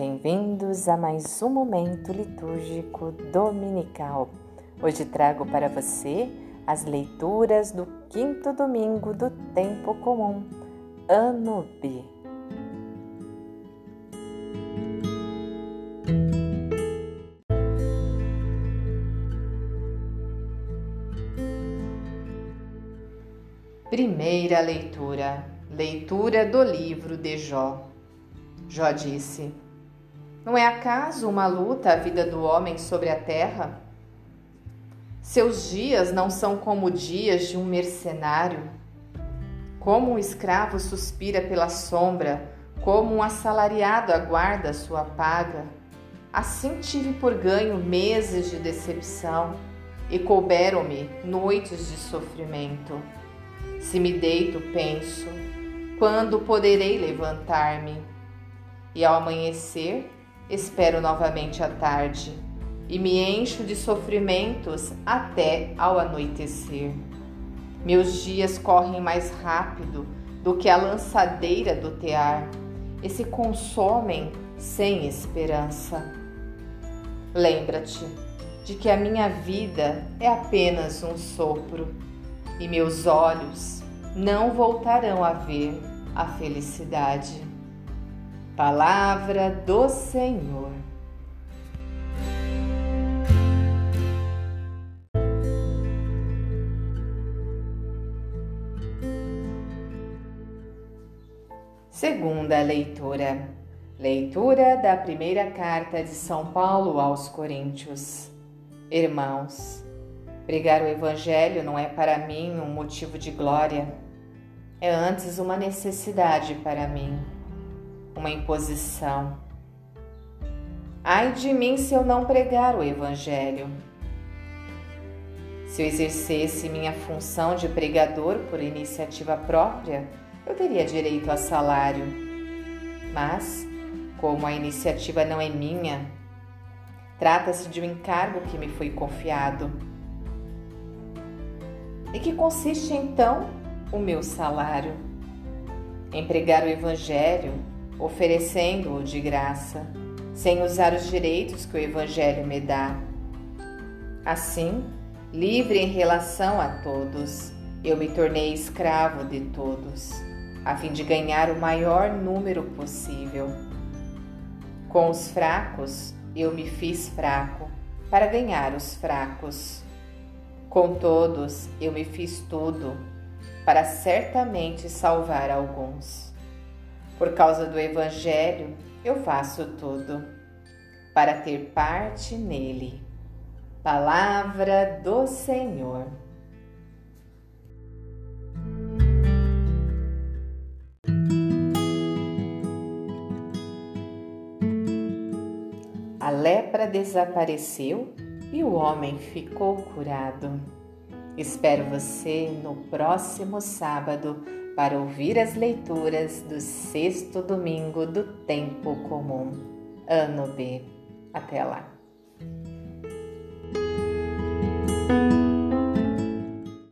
Bem-vindos a mais um momento litúrgico dominical. Hoje trago para você as leituras do quinto domingo do tempo comum, ano B. Primeira leitura. Leitura do livro de Jó. Jó disse: Não é acaso uma luta a vida do homem sobre a terra? Seus dias não são como dias de um mercenário. Como um escravo suspira pela sombra, como um assalariado aguarda sua paga, assim tive por ganho meses de decepção e couberam-me noites de sofrimento. Se me deito, penso, quando poderei levantar-me? E ao amanhecer, espero novamente a tarde e me encho de sofrimentos até ao anoitecer. Meus dias correm mais rápido do que a lançadeira do tear e se consomem sem esperança. Lembra-te de que a minha vida é apenas um sopro e meus olhos não voltarão a ver a felicidade. Palavra do Senhor. Segunda leitura. Leitura da primeira carta de São Paulo aos Coríntios. Irmãos, Pregar o Evangelho não é para mim um motivo de glória, é antes uma necessidade para mim, uma imposição. Ai de mim se eu não pregar o Evangelho. Se eu exercesse minha função de pregador por iniciativa própria, eu teria direito a salário. Mas, como a iniciativa não é minha, trata-se de um encargo que me foi confiado e que consiste então o meu salário? Em pregar o Evangelho, oferecendo-o de graça, sem usar os direitos que o Evangelho me dá. Assim, livre em relação a todos, eu me tornei escravo de todos, a fim de ganhar o maior número possível. Com os fracos, eu me fiz fraco, para ganhar os fracos. Com todos eu me fiz tudo, para certamente salvar alguns. Por causa do Evangelho, eu faço tudo, para ter parte nele. Palavra do Senhor. A lepra desapareceu e o homem ficou curado. Espero você no próximo sábado para ouvir as leituras do sexto domingo do Tempo Comum, ano B. Até lá!